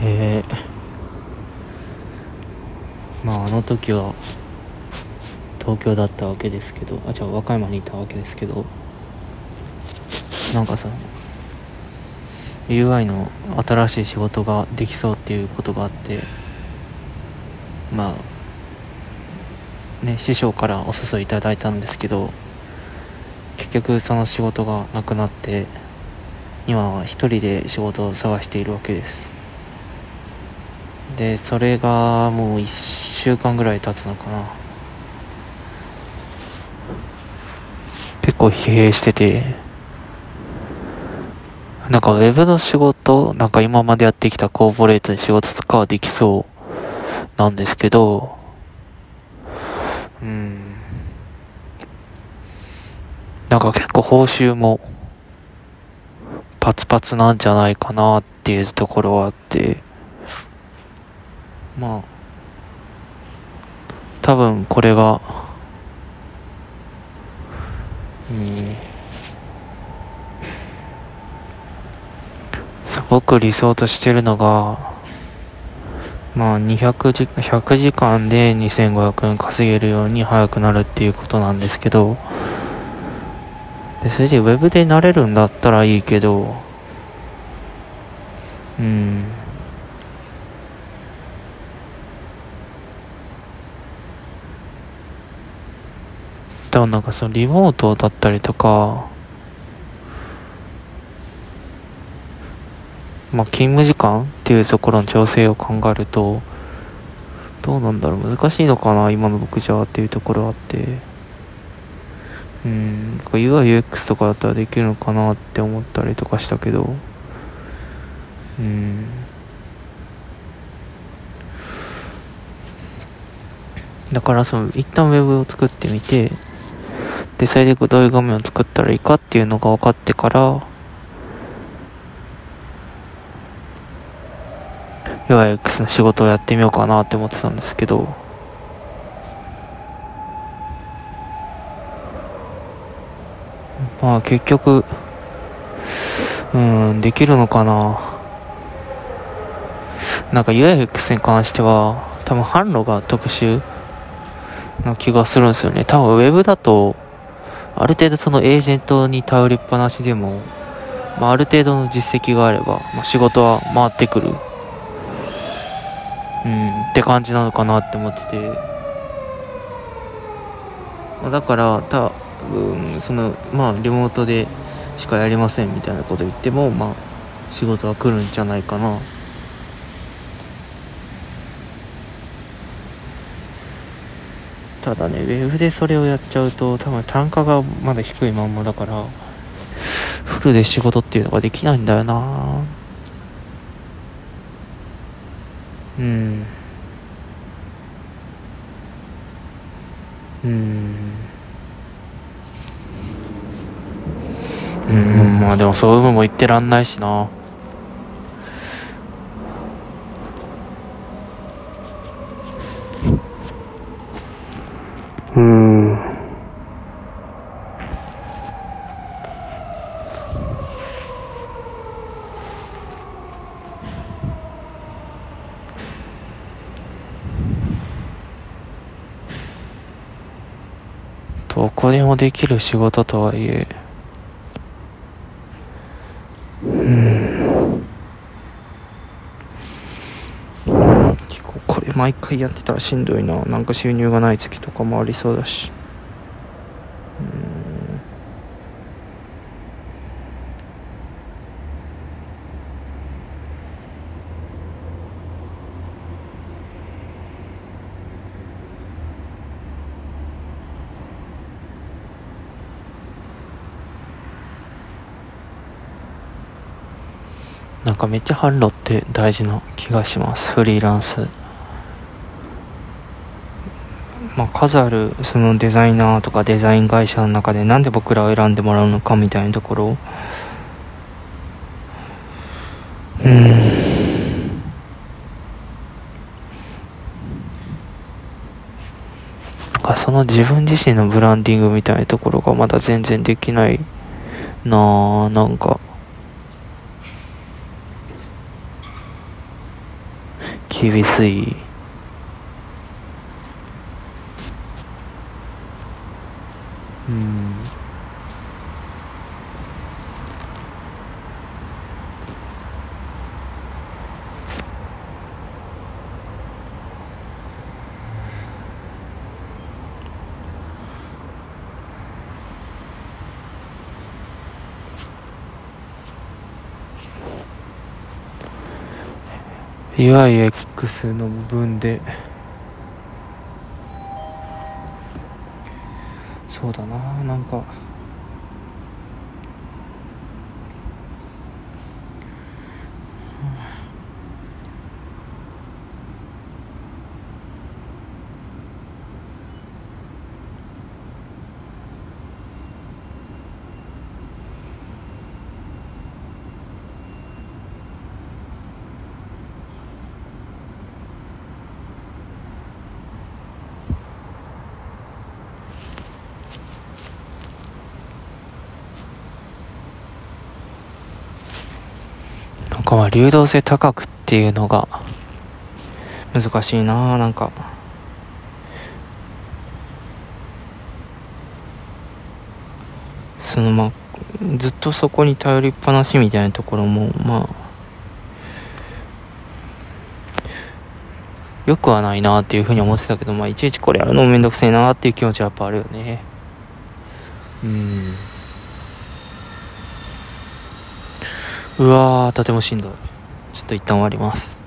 えー、まああの時は東京だったわけですけどあじゃあ和歌山にいたわけですけどなんかその UI の新しい仕事ができそうっていうことがあってまあね師匠からお誘いいただいたんですけど結局その仕事がなくなって今は一人で仕事を探しているわけです。でそれがもう1週間ぐらい経つのかな。結構疲弊してて。なんかウェブの仕事なんか今までやってきたコーポレートで仕事とかはできそうなんですけどうん。なんか結構報酬もパツパツなんじゃないかなっていうところはあって。まあ多分これがうんすごく理想としてるのがまあ200時100時間で2500円稼げるように早くなるっていうことなんですけどそれでウェブでなれるんだったらいいけどうん。多分なんかそのリモートだったりとかまあ勤務時間っていうところの調整を考えるとどうなんだろう難しいのかな今の僕じゃっていうところあって。うん UIUX とかだったらできるのかなって思ったりとかしたけど。うん。だからその一旦ウェブを作ってみてでそれでどういう画面を作ったらいいかっていうのが分かってから UIX の仕事をやってみようかなって思ってたんですけどまあ結局うんできるのかな。なんか UIX に関しては多分販路が特殊な気がするんですよね。多分ウェブだとある程度そのエージェントに頼りっぱなしでも、まあ、ある程度の実績があれば、まあ、仕事は回ってくる。うんって感じなのかなって思ってて。だから多分そのまあリモートでしかやりませんみたいなこと言ってもまあ仕事は来るんじゃないかな。ただねウェブでそれをやっちゃうと多分単価がまだ低いまんまだからフルで仕事っていうのができないんだよな。うん。うん。うんまあでもそういうのも言ってらんないしな。どこでもできる仕事とはいえうん結構これ毎回やってたらしんどいな。なんか収入がない月とかもありそうだし。うん。なんかめっちゃ販路って大事な気がします。フリーランス。まあ数あるそのデザイナーとかデザイン会社の中でなんで僕らを選んでもらうのかみたいなところ。うん。かその自分自身のブランディングみたいなところがまだ全然できないなあなんか。厳しい。うん。いわゆる X の部分でそうだななんか。かまあ流動性高くっていうのが難しいななんか。そのまあずっとそこに頼りっぱなしみたいなところもまあよくはないなっていうふうに思ってたけどまあいちいちこれやるのもめんどくせえなっていう気持ちはやっぱあるよね。うん。うわーとてもしんどい。ちょっと一旦終わります。